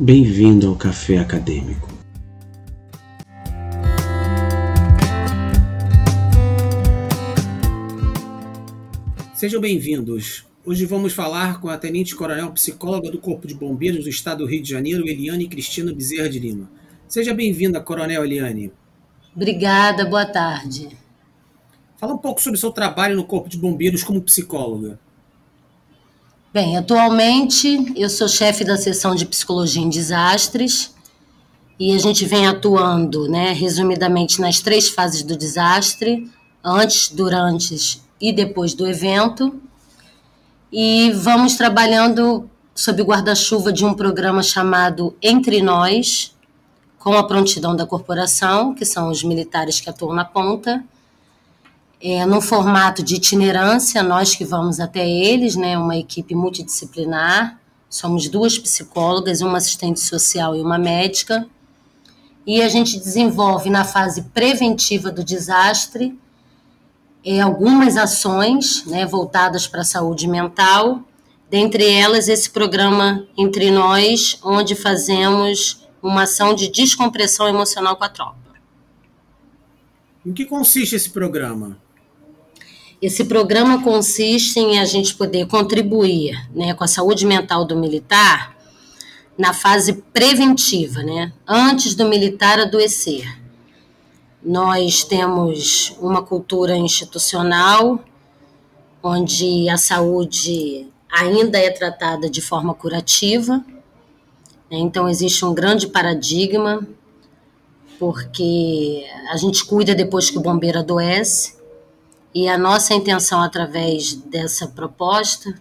Bem-vindo ao Café Acadêmico. Sejam bem-vindos. Hoje vamos falar com a Tenente Coronel Psicóloga do Corpo de Bombeiros do Estado do Rio de Janeiro, Eliane Cristina Bezerra de Lima. Seja bem-vinda, Coronel Eliane. Obrigada, boa tarde. Fala um pouco sobre o seu trabalho no Corpo de Bombeiros como psicóloga. Bem, atualmente eu sou chefe da seção de psicologia em desastres e a gente vem atuando, né, resumidamente nas três fases do desastre, antes, durante e depois do evento. E vamos trabalhando sob guarda-chuva de um programa chamado Entre Nós, com a prontidão da corporação, que são os militares que atuam na ponta, é, num formato de itinerância, nós que vamos até eles, né, uma equipe multidisciplinar, somos duas psicólogas, uma assistente social e uma médica, e a gente desenvolve na fase preventiva do desastre é, algumas ações né, voltadas para a saúde mental, dentre elas esse programa Entre Nós, onde fazemos uma ação de descompressão emocional com a tropa. Em que consiste esse programa? Esse programa consiste em a gente poder contribuir né, com a saúde mental do militar na fase preventiva, né, antes do militar adoecer. Nós temos uma cultura institucional onde a saúde ainda é tratada de forma curativa, né, então existe um grande paradigma, porque a gente cuida depois que o bombeiro adoece, e a nossa intenção, através dessa proposta,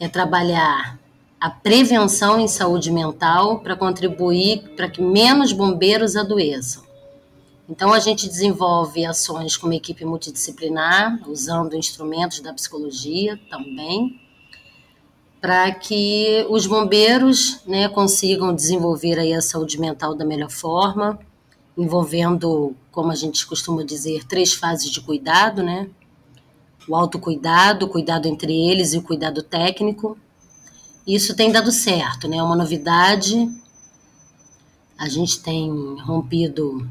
é trabalhar a prevenção em saúde mental para contribuir para que menos bombeiros adoeçam. Então, a gente desenvolve ações com uma equipe multidisciplinar, usando instrumentos da psicologia também, para que os bombeiros né, consigam desenvolver aí a saúde mental da melhor forma, envolvendo, como a gente costuma dizer, três fases de cuidado, né? O autocuidado, o cuidado entre eles e o cuidado técnico. Isso tem dado certo, né? É uma novidade. A gente tem rompido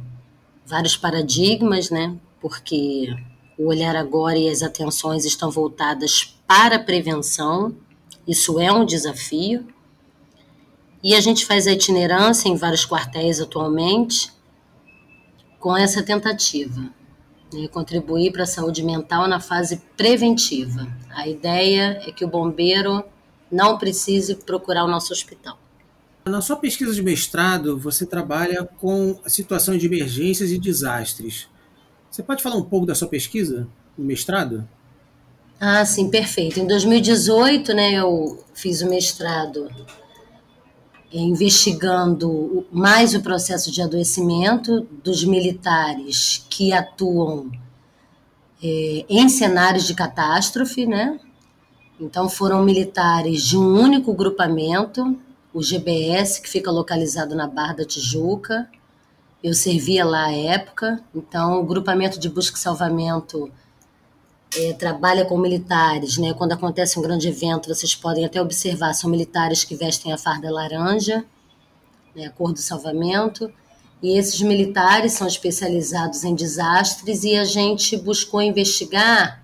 vários paradigmas, né? Porque o olhar agora e as atenções estão voltadas para a prevenção. Isso é um desafio. E a gente faz a itinerância em vários quartéis atualmente com essa tentativa. Né, contribuir para a saúde mental na fase preventiva. A ideia é que o bombeiro não precise procurar o nosso hospital. Na sua pesquisa de mestrado, você trabalha com a situação de emergências e desastres. Você pode falar um pouco da sua pesquisa no mestrado? Ah, sim, perfeito. Em 2018, né, eu fiz o mestrado investigando mais o processo de adoecimento dos militares que atuam é, em cenários de catástrofe, né? Então foram militares de um único grupamento, o GBS, que fica localizado na Barra da Tijuca. Eu servia lá à época, então o grupamento de busca e salvamento é, trabalha com militares, né? Quando acontece um grande evento, vocês podem até observar, são militares que vestem a farda laranja, né, a cor do salvamento, e esses militares são especializados em desastres e a gente buscou investigar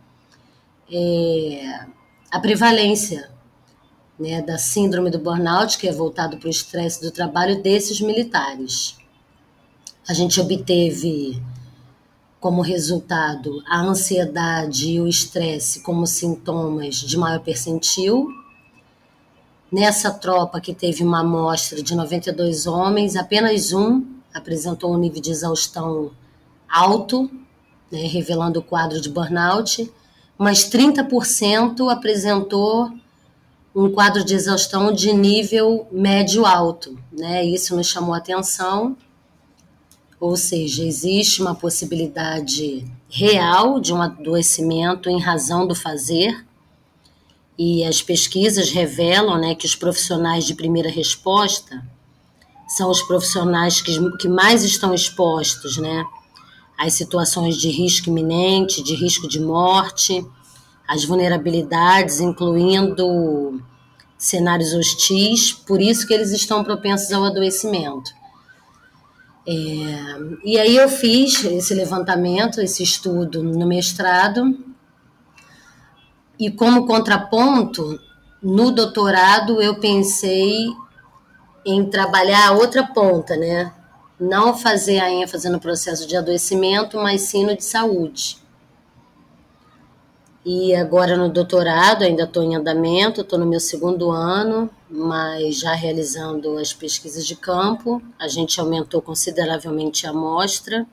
é, a prevalência né, da síndrome do burnout, que é voltado para o estresse do trabalho desses militares. A gente obteve como resultado a ansiedade e o estresse como sintomas de maior percentil. Nessa tropa que teve uma amostra de 92 homens, apenas um apresentou um nível de exaustão alto, né, revelando o quadro de burnout, mas 30% apresentou um quadro de exaustão de nível médio-alto. Né? Isso nos chamou a atenção ou seja, existe uma possibilidade real de um adoecimento em razão do fazer, e as pesquisas revelam né, que os profissionais de primeira resposta são os profissionais que, que mais estão expostos né, às situações de risco iminente, de risco de morte, às vulnerabilidades, incluindo cenários hostis, por isso que eles estão propensos ao adoecimento. É, e aí eu fiz esse levantamento, esse estudo no mestrado, e como contraponto, no doutorado eu pensei em trabalhar a outra ponta, né? Não fazer a ênfase no processo de adoecimento, mas sim no de saúde. E agora no doutorado, ainda estou em andamento, estou no meu segundo ano, mas já realizando as pesquisas de campo. A gente aumentou consideravelmente a amostra,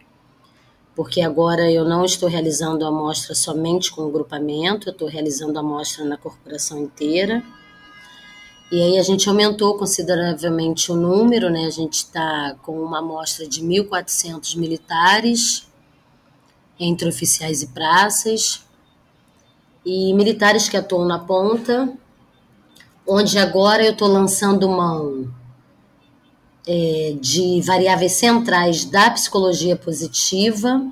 porque agora eu não estou realizando a amostra somente com o grupamento, eu estou realizando a amostra na corporação inteira. E aí a gente aumentou consideravelmente o número, né? A gente está com uma amostra de 1.400 militares, entre oficiais e praças, e militares que atuam na ponta, onde agora eu estou lançando mão é, de variáveis centrais da psicologia positiva,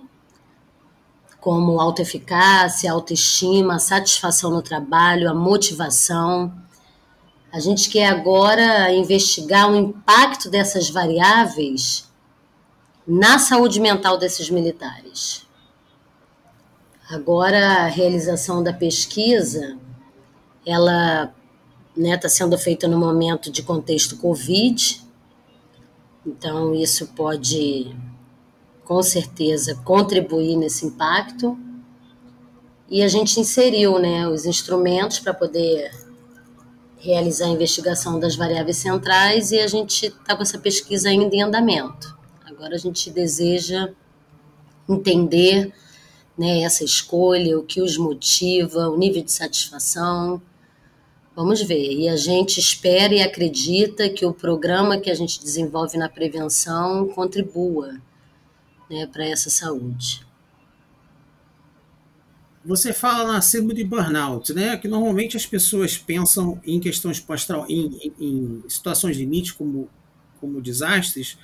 como autoeficácia, autoestima, satisfação no trabalho, a motivação. A gente quer agora investigar o impacto dessas variáveis na saúde mental desses militares. Agora, a realização da pesquisa, ela está né, tá sendo feita no momento de contexto Covid, então isso pode, com certeza, contribuir nesse impacto. E a gente inseriu né, os instrumentos para poder realizar a investigação das variáveis centrais e a gente está com essa pesquisa ainda em andamento. Agora a gente deseja entender né, essa escolha, o que os motiva, o nível de satisfação. Vamos ver. E a gente espera e acredita que o programa que a gente desenvolve na prevenção contribua né, para essa saúde. Você fala na síndrome de burnout, né? Que normalmente as pessoas pensam em questões pós em, em, em situações limite como, como desastres,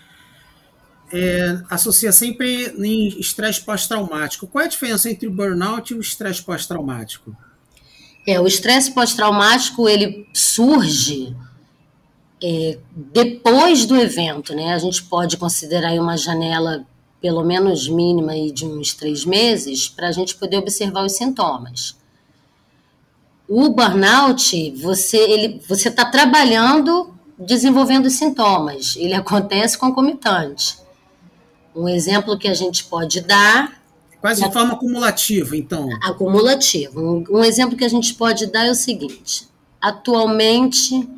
é, associa sempre em estresse pós-traumático. Qual é a diferença entre o burnout e o estresse pós-traumático? É, o estresse pós-traumático ele surge é, depois do evento, né? A gente pode considerar uma janela pelo menos mínima aí de uns três meses para a gente poder observar os sintomas. O burnout, você ele, você está trabalhando, desenvolvendo sintomas. Ele acontece concomitante. Um exemplo que a gente pode dar. Quase de forma acumulativa, então. Acumulativa. Um, um exemplo que a gente pode dar é o seguinte: atualmente,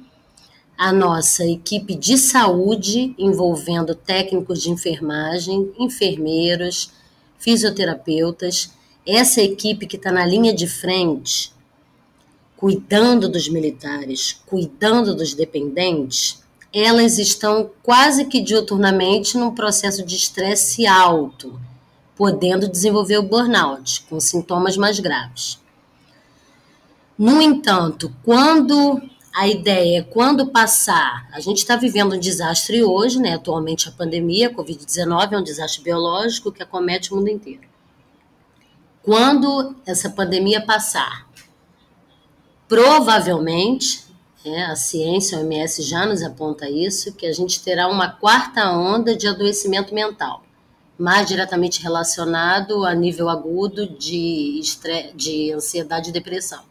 a nossa equipe de saúde, envolvendo técnicos de enfermagem, enfermeiros, fisioterapeutas, essa equipe que está na linha de frente, cuidando dos militares, cuidando dos dependentes, elas estão quase que diuturnamente num processo de estresse alto, podendo desenvolver o burnout, com sintomas mais graves. No entanto, quando a ideia é quando passar, a gente está vivendo um desastre hoje, né? Atualmente a pandemia, a Covid-19 é um desastre biológico que acomete o mundo inteiro. Quando essa pandemia passar, provavelmente é, a ciência, o OMS já nos aponta isso, que a gente terá uma quarta onda de adoecimento mental, mais diretamente relacionado a nível agudo de, de ansiedade e depressão.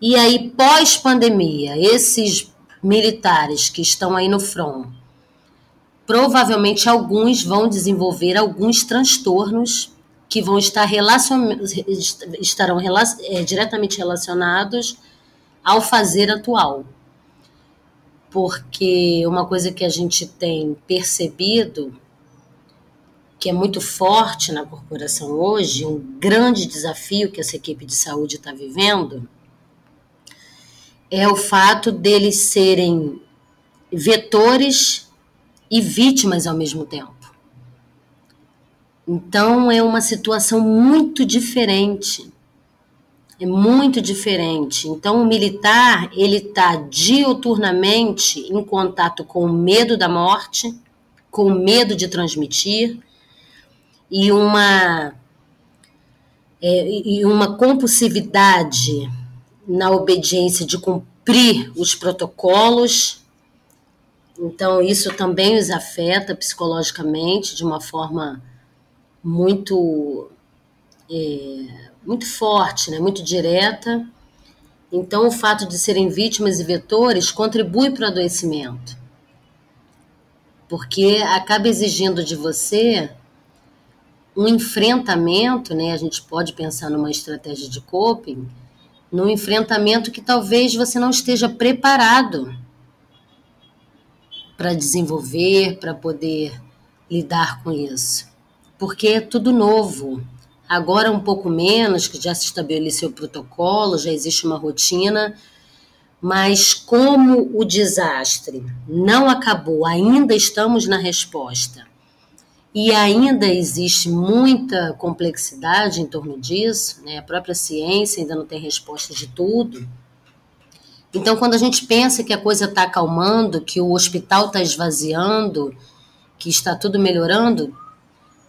E aí, pós-pandemia, esses militares que estão aí no front, provavelmente alguns vão desenvolver alguns transtornos que vão estar relacion... estarão é, diretamente relacionados ao fazer atual. Porque uma coisa que a gente tem percebido, que é muito forte na corporação hoje, um grande desafio que essa equipe de saúde está vivendo, é o fato deles serem vetores e vítimas ao mesmo tempo. Então é uma situação muito diferente é muito diferente. Então, o militar, ele está diuturnamente em contato com o medo da morte, com o medo de transmitir e uma, é, e uma compulsividade na obediência de cumprir os protocolos. Então, isso também os afeta psicologicamente de uma forma muito, é, muito forte, né? muito direta. Então, o fato de serem vítimas e vetores contribui para o adoecimento, porque acaba exigindo de você um enfrentamento, né? A gente pode pensar numa estratégia de coping, num enfrentamento que talvez você não esteja preparado para desenvolver, para poder lidar com isso. Porque é tudo novo. Agora um pouco menos, que já se estabeleceu o protocolo, já existe uma rotina, mas como o desastre não acabou, ainda estamos na resposta. E ainda existe muita complexidade em torno disso, né? a própria ciência ainda não tem resposta de tudo. Então, quando a gente pensa que a coisa está acalmando, que o hospital está esvaziando, que está tudo melhorando,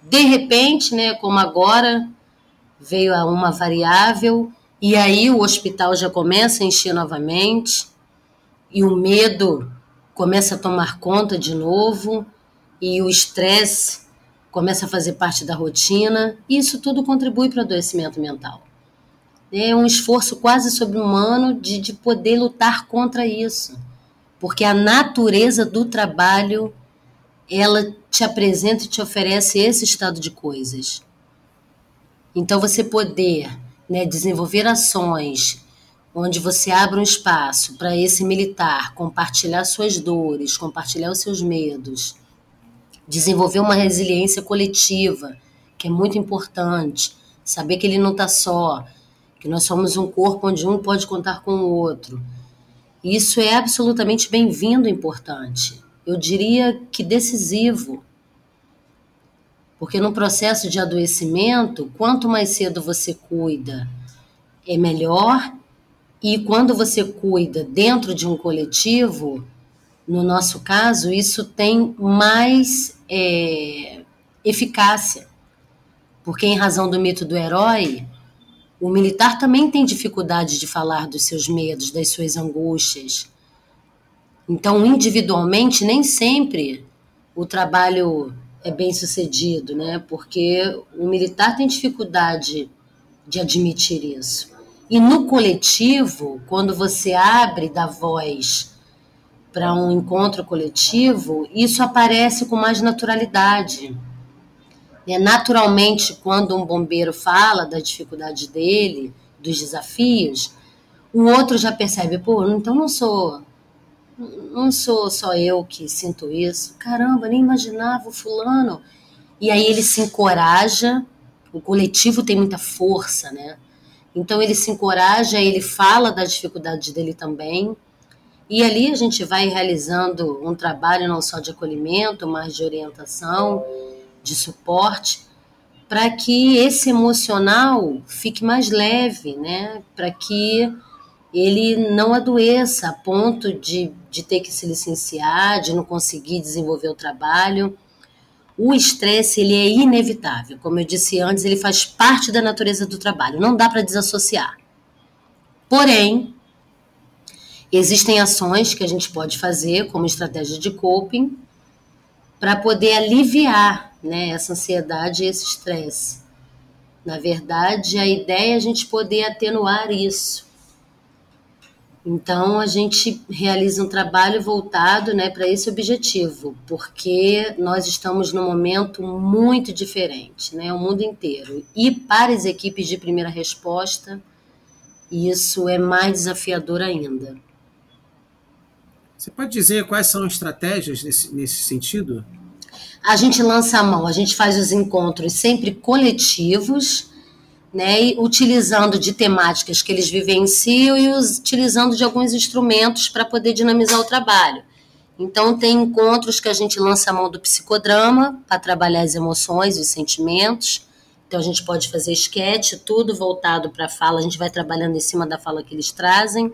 de repente, né, como agora, veio a uma variável, e aí o hospital já começa a encher novamente, e o medo começa a tomar conta de novo, e o estresse começa a fazer parte da rotina, e isso tudo contribui para o adoecimento mental é um esforço quase sobre-humano de, de poder lutar contra isso. Porque a natureza do trabalho, ela te apresenta e te oferece esse estado de coisas. Então, você poder né, desenvolver ações onde você abre um espaço para esse militar compartilhar suas dores, compartilhar os seus medos, desenvolver uma resiliência coletiva, que é muito importante, saber que ele não está só, que nós somos um corpo onde um pode contar com o outro. Isso é absolutamente bem-vindo e importante. Eu diria que decisivo. Porque no processo de adoecimento, quanto mais cedo você cuida, é melhor. E quando você cuida dentro de um coletivo, no nosso caso, isso tem mais é, eficácia. Porque, em razão do mito do herói, o militar também tem dificuldade de falar dos seus medos, das suas angústias. Então, individualmente, nem sempre o trabalho é bem sucedido, né? Porque o militar tem dificuldade de admitir isso. E no coletivo, quando você abre da voz para um encontro coletivo, isso aparece com mais naturalidade. É, naturalmente, quando um bombeiro fala da dificuldade dele, dos desafios, o outro já percebe, pô, então não sou não sou só eu que sinto isso. Caramba, nem imaginava o fulano. E aí ele se encoraja, o coletivo tem muita força, né? Então ele se encoraja, ele fala da dificuldade dele também. E ali a gente vai realizando um trabalho não só de acolhimento, mas de orientação de suporte, para que esse emocional fique mais leve, né? Para que ele não adoeça a ponto de, de ter que se licenciar, de não conseguir desenvolver o trabalho. O estresse ele é inevitável, como eu disse antes, ele faz parte da natureza do trabalho, não dá para desassociar. Porém, existem ações que a gente pode fazer como estratégia de coping para poder aliviar né, essa ansiedade e esse estresse. Na verdade, a ideia é a gente poder atenuar isso. Então, a gente realiza um trabalho voltado né, para esse objetivo, porque nós estamos num momento muito diferente, né, o mundo inteiro. E para as equipes de primeira resposta, isso é mais desafiador ainda. Você pode dizer quais são as estratégias nesse, nesse sentido? a gente lança a mão, a gente faz os encontros sempre coletivos, né, utilizando de temáticas que eles vivenciam e utilizando de alguns instrumentos para poder dinamizar o trabalho. Então, tem encontros que a gente lança a mão do psicodrama para trabalhar as emoções, os sentimentos. Então, a gente pode fazer esquete, tudo voltado para a fala, a gente vai trabalhando em cima da fala que eles trazem.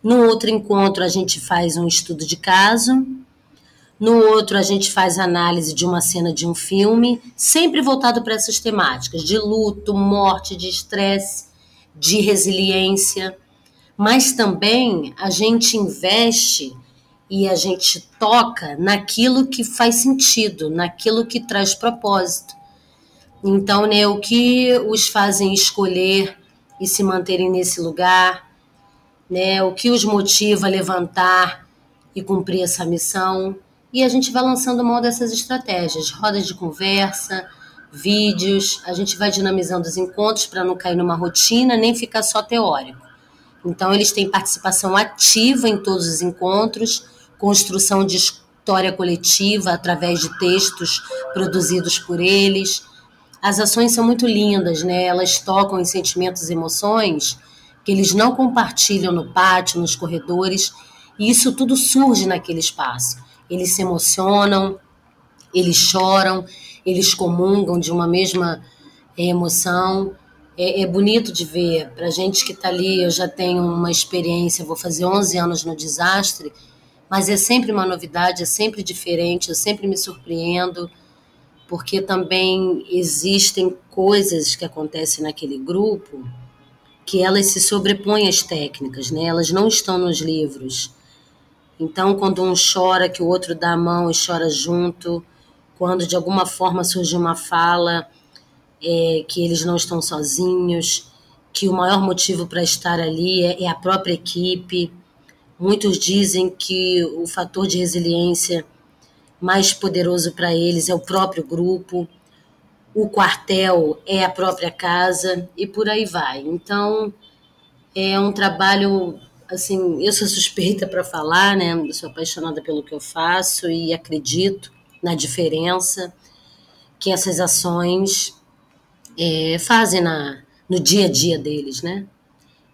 No outro encontro, a gente faz um estudo de caso, no outro, a gente faz análise de uma cena de um filme, sempre voltado para essas temáticas de luto, morte, de estresse, de resiliência, mas também a gente investe e a gente toca naquilo que faz sentido, naquilo que traz propósito. Então, né, o que os fazem escolher e se manterem nesse lugar, né, o que os motiva a levantar e cumprir essa missão. E a gente vai lançando mão dessas estratégias, rodas de conversa, vídeos, a gente vai dinamizando os encontros para não cair numa rotina, nem ficar só teórico. Então, eles têm participação ativa em todos os encontros, construção de história coletiva através de textos produzidos por eles. As ações são muito lindas, né? Elas tocam em sentimentos e emoções que eles não compartilham no pátio, nos corredores, e isso tudo surge naquele espaço. Eles se emocionam, eles choram, eles comungam de uma mesma eh, emoção. É, é bonito de ver. Para gente que está ali, eu já tenho uma experiência, vou fazer 11 anos no desastre, mas é sempre uma novidade, é sempre diferente, eu sempre me surpreendo, porque também existem coisas que acontecem naquele grupo que elas se sobrepõem às técnicas, né? Elas não estão nos livros. Então, quando um chora, que o outro dá a mão e chora junto, quando de alguma forma surge uma fala é, que eles não estão sozinhos, que o maior motivo para estar ali é, é a própria equipe. Muitos dizem que o fator de resiliência mais poderoso para eles é o próprio grupo, o quartel é a própria casa e por aí vai. Então, é um trabalho assim, eu sou suspeita para falar, né? Eu sou apaixonada pelo que eu faço e acredito na diferença que essas ações é, fazem na, no dia a dia deles, né?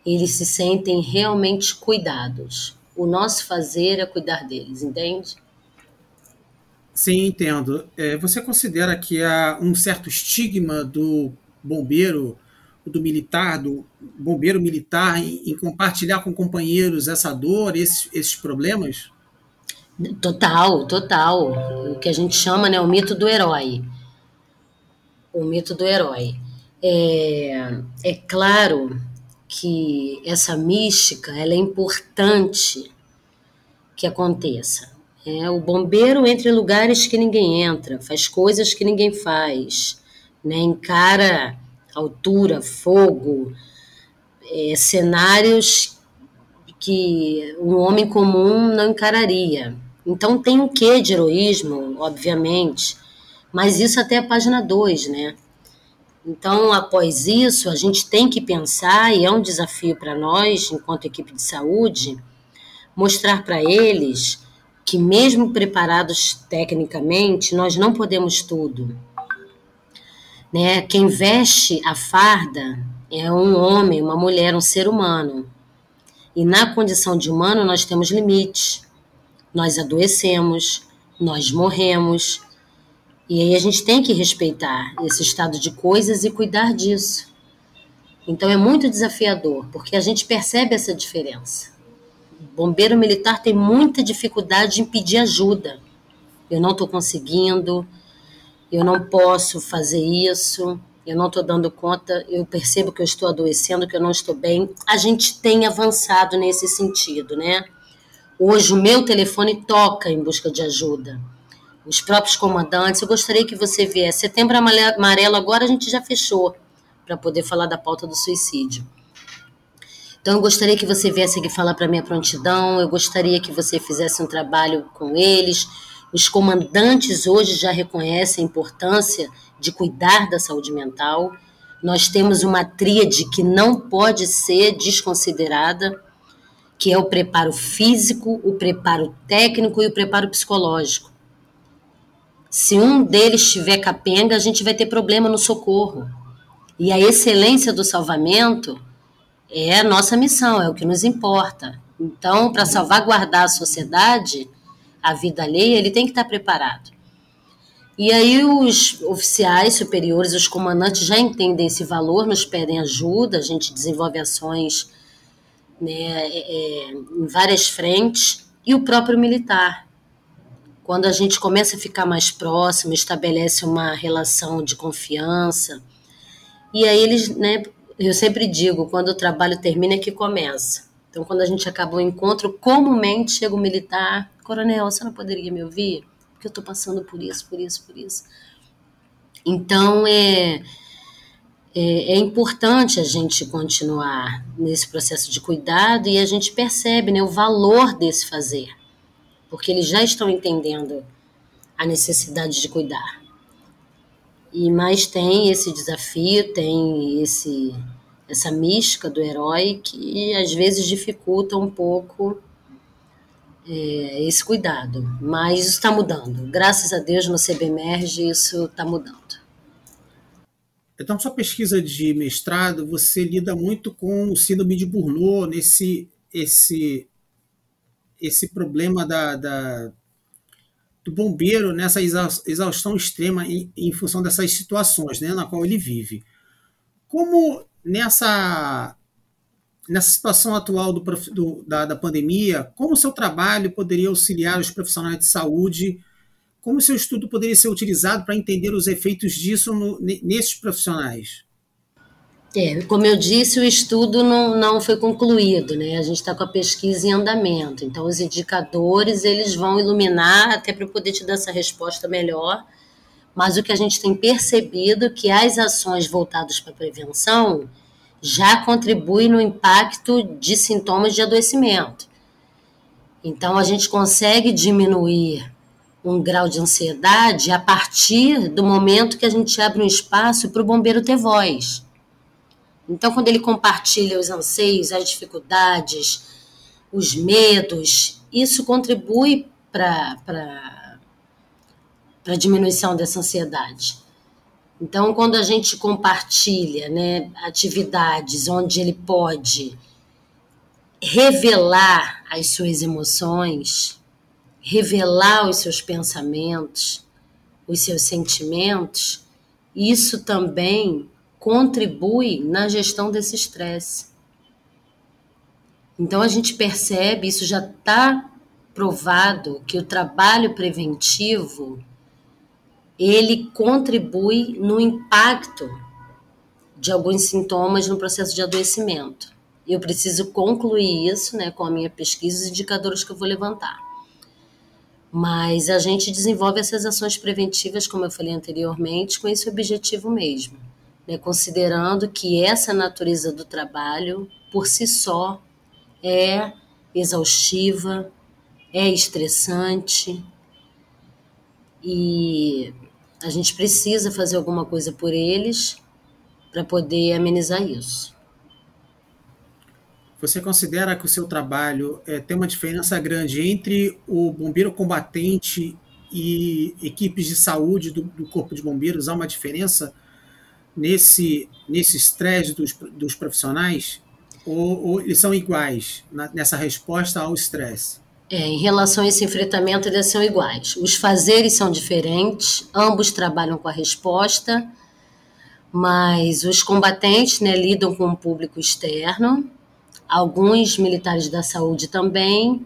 Eles se sentem realmente cuidados. O nosso fazer é cuidar deles, entende? Sim, entendo. É, você considera que há um certo estigma do bombeiro, do militar, do bombeiro militar, em, em compartilhar com companheiros essa dor, esses, esses problemas? Total, total. O que a gente chama, né, o mito do herói. O mito do herói. É, é claro que essa mística ela é importante que aconteça. É, o bombeiro entra em lugares que ninguém entra, faz coisas que ninguém faz, né? encara altura, fogo, é, cenários que um homem comum não encararia. Então tem um quê de heroísmo, obviamente, mas isso até a página 2, né? Então, após isso, a gente tem que pensar, e é um desafio para nós, enquanto equipe de saúde, mostrar para eles que, mesmo preparados tecnicamente, nós não podemos tudo. Né? Quem veste a farda é um homem, uma mulher, um ser humano. E na condição de humano, nós temos limites. Nós adoecemos, nós morremos, e aí a gente tem que respeitar esse estado de coisas e cuidar disso. Então é muito desafiador, porque a gente percebe essa diferença. O bombeiro militar tem muita dificuldade em pedir ajuda. Eu não estou conseguindo, eu não posso fazer isso, eu não estou dando conta, eu percebo que eu estou adoecendo, que eu não estou bem. A gente tem avançado nesse sentido, né? Hoje o meu telefone toca em busca de ajuda os próprios comandantes. Eu gostaria que você viesse. Setembro Amarelo agora a gente já fechou para poder falar da pauta do suicídio. Então eu gostaria que você viesse aqui falar para minha prontidão, eu gostaria que você fizesse um trabalho com eles. Os comandantes hoje já reconhecem a importância de cuidar da saúde mental. Nós temos uma tríade que não pode ser desconsiderada, que é o preparo físico, o preparo técnico e o preparo psicológico. Se um deles tiver capenga, a gente vai ter problema no socorro. E a excelência do salvamento é a nossa missão, é o que nos importa. Então, para salvaguardar a sociedade, a vida alheia, ele tem que estar preparado. E aí os oficiais superiores, os comandantes já entendem esse valor, nos pedem ajuda, a gente desenvolve ações né, é, é em várias frentes, e o próprio militar. Quando a gente começa a ficar mais próximo, estabelece uma relação de confiança. E aí eles, né, eu sempre digo, quando o trabalho termina é que começa. Então, quando a gente acaba o encontro, comumente chega o militar, coronel, você não poderia me ouvir? Porque eu estou passando por isso, por isso, por isso. Então, é, é, é, importante a gente continuar nesse processo de cuidado e a gente percebe né, o valor desse fazer, porque eles já estão entendendo a necessidade de cuidar. E mais tem esse desafio, tem esse essa mística do herói que às vezes dificulta um pouco é, esse cuidado. Mas isso está mudando. Graças a Deus no CBMERG isso está mudando. Então, sua pesquisa de mestrado, você lida muito com o síndrome de Burnout, nesse esse, esse problema da, da do bombeiro nessa exaustão extrema em, em função dessas situações né, na qual ele vive. Como nessa, nessa situação atual do, do, da, da pandemia, como o seu trabalho poderia auxiliar os profissionais de saúde? Como o seu estudo poderia ser utilizado para entender os efeitos disso no, nesses profissionais? É, como eu disse, o estudo não, não foi concluído, né? A gente está com a pesquisa em andamento. Então, os indicadores eles vão iluminar até para eu poder te dar essa resposta melhor mas o que a gente tem percebido é que as ações voltadas para a prevenção já contribuem no impacto de sintomas de adoecimento. Então, a gente consegue diminuir um grau de ansiedade a partir do momento que a gente abre um espaço para o bombeiro ter voz. Então, quando ele compartilha os anseios, as dificuldades, os medos, isso contribui para a diminuição dessa ansiedade. Então, quando a gente compartilha né, atividades onde ele pode revelar as suas emoções, revelar os seus pensamentos, os seus sentimentos, isso também contribui na gestão desse estresse. Então a gente percebe, isso já está provado, que o trabalho preventivo ele contribui no impacto de alguns sintomas no processo de adoecimento. Eu preciso concluir isso né, com a minha pesquisa e indicadores que eu vou levantar. Mas a gente desenvolve essas ações preventivas, como eu falei anteriormente, com esse objetivo mesmo, né, considerando que essa natureza do trabalho, por si só, é exaustiva, é estressante e a gente precisa fazer alguma coisa por eles para poder amenizar isso. Você considera que o seu trabalho é, tem uma diferença grande entre o bombeiro combatente e equipes de saúde do, do Corpo de Bombeiros? Há uma diferença nesse nesse estresse dos, dos profissionais? Ou, ou eles são iguais na, nessa resposta ao estresse? É, em relação a esse enfrentamento, eles são iguais. Os fazeres são diferentes, ambos trabalham com a resposta, mas os combatentes né, lidam com o público externo, alguns militares da saúde também,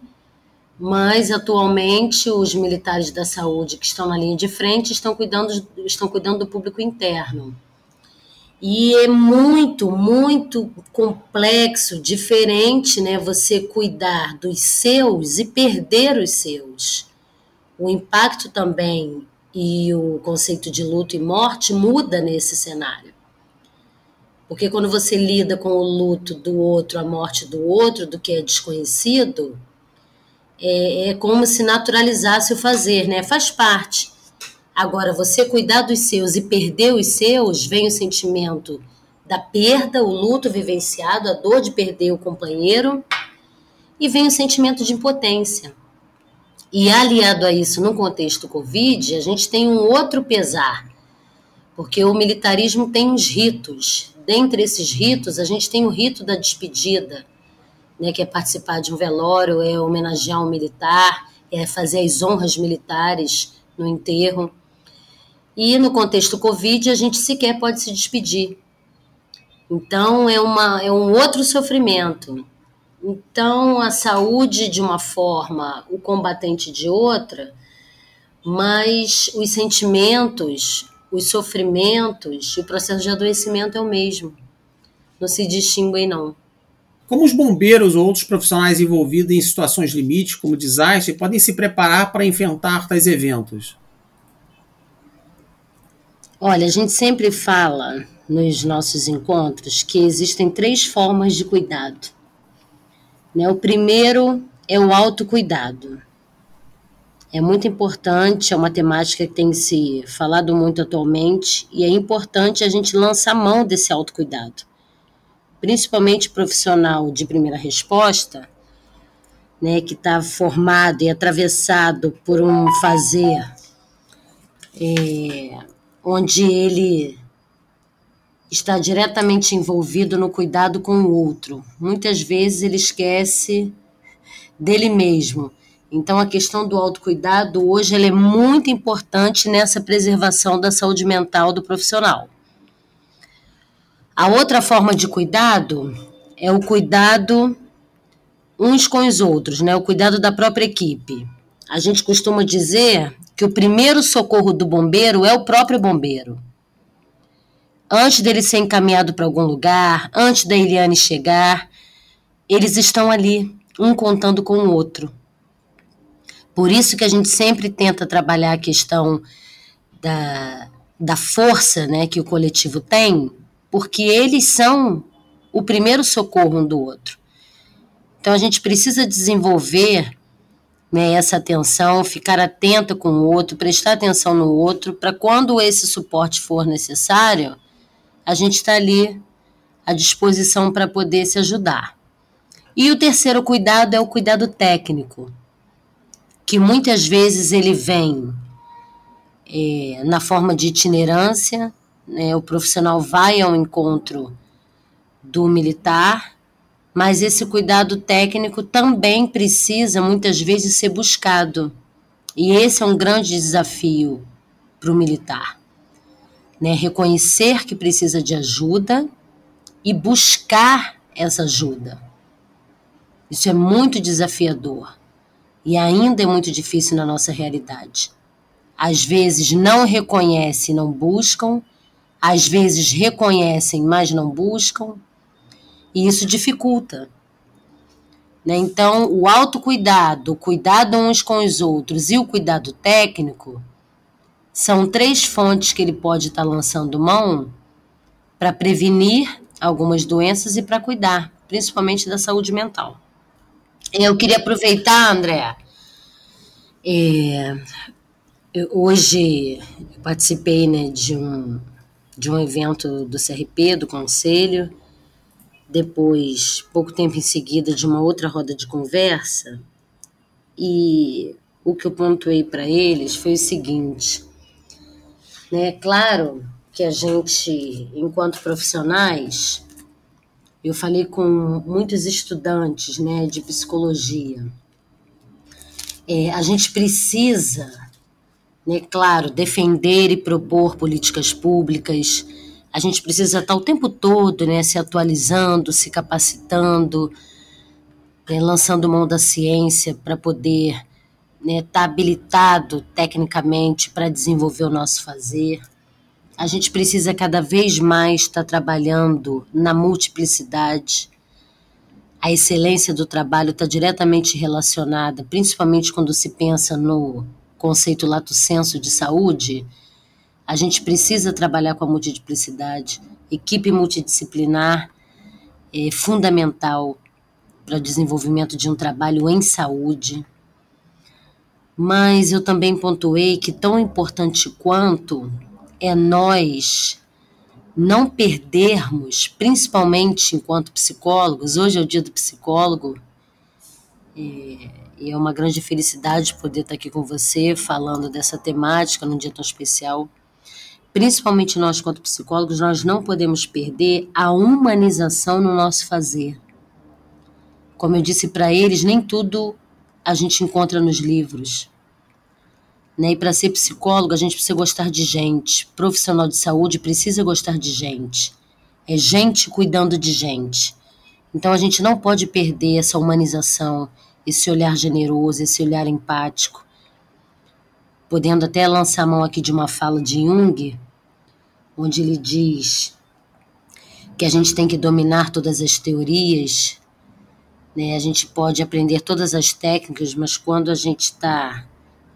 mas atualmente os militares da saúde que estão na linha de frente estão cuidando, estão cuidando do público interno. E é muito, muito complexo, diferente, né? Você cuidar dos seus e perder os seus. O impacto também e o conceito de luto e morte muda nesse cenário. Porque quando você lida com o luto do outro, a morte do outro, do que é desconhecido, é, é como se naturalizasse o fazer, né? Faz parte. Agora, você cuidar dos seus e perder os seus, vem o sentimento da perda, o luto vivenciado, a dor de perder o companheiro, e vem o sentimento de impotência. E aliado a isso, no contexto Covid, a gente tem um outro pesar, porque o militarismo tem uns ritos. Dentre esses ritos, a gente tem o rito da despedida, né, que é participar de um velório, é homenagear um militar, é fazer as honras militares no enterro. E no contexto Covid, a gente sequer pode se despedir. Então, é, uma, é um outro sofrimento. Então, a saúde de uma forma, o combatente de outra, mas os sentimentos, os sofrimentos, o processo de adoecimento é o mesmo. Não se distinguem, não. como os bombeiros ou outros profissionais envolvidos em situações limites, como desastre, podem se preparar para enfrentar tais eventos? Olha, a gente sempre fala nos nossos encontros que existem três formas de cuidado. Né? O primeiro é o autocuidado. É muito importante, é uma temática que tem se falado muito atualmente, e é importante a gente lançar mão desse autocuidado. Principalmente profissional de primeira resposta, né, que está formado e atravessado por um fazer é, onde ele está diretamente envolvido no cuidado com o outro. Muitas vezes ele esquece dele mesmo. Então a questão do autocuidado hoje é muito importante nessa preservação da saúde mental do profissional. A outra forma de cuidado é o cuidado uns com os outros, né? O cuidado da própria equipe. A gente costuma dizer que o primeiro socorro do bombeiro é o próprio bombeiro antes dele ser encaminhado para algum lugar, antes da Eliane chegar, eles estão ali, um contando com o outro. Por isso que a gente sempre tenta trabalhar a questão da, da força né, que o coletivo tem, porque eles são o primeiro socorro um do outro. Então a gente precisa desenvolver né, essa atenção, ficar atenta com o outro, prestar atenção no outro, para quando esse suporte for necessário, a gente está ali à disposição para poder se ajudar. E o terceiro cuidado é o cuidado técnico, que muitas vezes ele vem é, na forma de itinerância, né, o profissional vai ao encontro do militar, mas esse cuidado técnico também precisa muitas vezes ser buscado. E esse é um grande desafio para o militar né? Reconhecer que precisa de ajuda e buscar essa ajuda. Isso é muito desafiador e ainda é muito difícil na nossa realidade. Às vezes não reconhecem, não buscam, às vezes reconhecem, mas não buscam, e isso dificulta. Né? Então, o autocuidado, o cuidado uns com os outros e o cuidado técnico são três fontes que ele pode estar tá lançando mão para prevenir algumas doenças e para cuidar, principalmente da saúde mental. Eu queria aproveitar, André. É, hoje eu participei né, de, um, de um evento do CRP, do Conselho, depois, pouco tempo em seguida, de uma outra roda de conversa, e o que eu pontuei para eles foi o seguinte: né? Claro que a gente, enquanto profissionais, eu falei com muitos estudantes né, de psicologia. É, a gente precisa, né, claro, defender e propor políticas públicas. A gente precisa estar o tempo todo né, se atualizando, se capacitando, né, lançando mão da ciência para poder está né, tá habilitado tecnicamente para desenvolver o nosso fazer. A gente precisa cada vez mais estar tá trabalhando na multiplicidade. A excelência do trabalho está diretamente relacionada, principalmente quando se pensa no conceito lato senso de saúde. A gente precisa trabalhar com a multiplicidade. Equipe multidisciplinar é fundamental para o desenvolvimento de um trabalho em saúde mas eu também pontuei que tão importante quanto é nós não perdermos, principalmente enquanto psicólogos, hoje é o dia do psicólogo, e é uma grande felicidade poder estar aqui com você falando dessa temática num dia tão especial. Principalmente nós, quanto psicólogos, nós não podemos perder a humanização no nosso fazer. Como eu disse para eles, nem tudo a gente encontra nos livros. Né? E para ser psicólogo, a gente precisa gostar de gente. Profissional de saúde precisa gostar de gente. É gente cuidando de gente. Então a gente não pode perder essa humanização, esse olhar generoso, esse olhar empático. Podendo até lançar a mão aqui de uma fala de Jung, onde ele diz que a gente tem que dominar todas as teorias Né? A gente pode aprender todas as técnicas, mas quando a gente está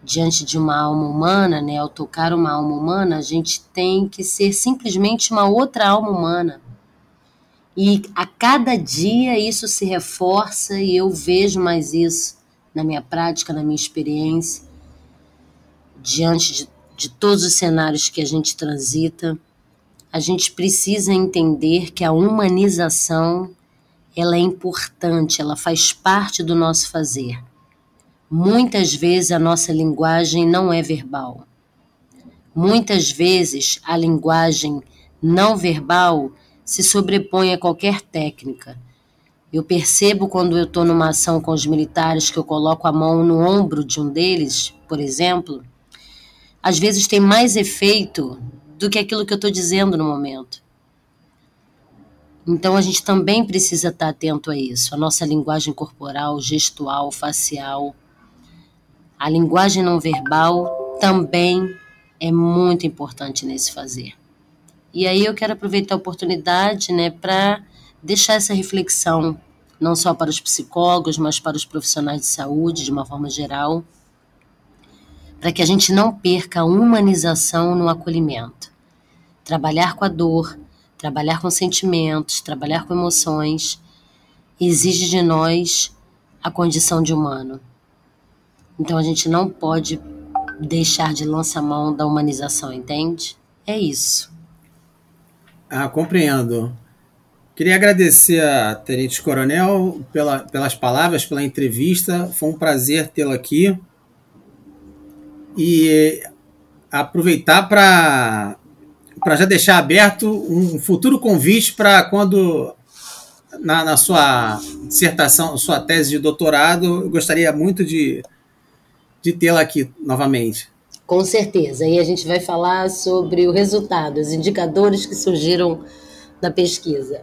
diante de uma alma humana, né, ao tocar uma alma humana, a gente tem que ser simplesmente uma outra alma humana. E a cada dia isso se reforça e eu vejo mais isso na minha prática, na minha experiência, diante de, de todos os cenários que a gente transita. A gente precisa entender que a humanização ela é importante, ela faz parte do nosso fazer. Muitas vezes a nossa linguagem não é verbal. Muitas vezes a linguagem não verbal se sobrepõe a qualquer técnica. Eu percebo quando eu estou numa ação com os militares que eu coloco a mão no ombro de um deles, por exemplo, às vezes tem mais efeito do que aquilo que eu estou dizendo no momento. Então a gente também precisa estar atento a isso, a nossa linguagem corporal, gestual, facial. A linguagem não verbal também é muito importante nesse fazer. E aí eu quero aproveitar a oportunidade, né, para deixar essa reflexão não só para os psicólogos, mas para os profissionais de saúde de uma forma geral, para que a gente não perca a humanização no acolhimento. Trabalhar com a dor, trabalhar com sentimentos, trabalhar com emoções, exige de nós a condição de humano. Então a gente não pode deixar de lançar mão da humanização, entende? É isso. Ah, compreendo. Queria agradecer a Tenente Coronel pela, pelas palavras, pela entrevista. Foi um prazer tê-la aqui. E aproveitar para para já deixar aberto um futuro convite para quando na, na, sua dissertação, sua tese de doutorado, eu gostaria muito de, de tê-la aqui novamente. Com certeza. E a gente vai falar sobre o resultado, os indicadores que surgiram da pesquisa.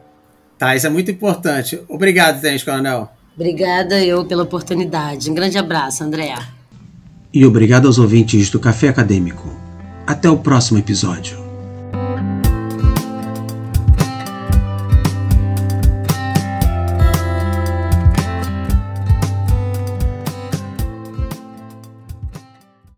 Tá, isso é muito importante. Obrigado, Tenente Coronel. Obrigada eu pela oportunidade. Um grande abraço, André. E obrigado aos ouvintes do Café Acadêmico. Até o próximo episódio.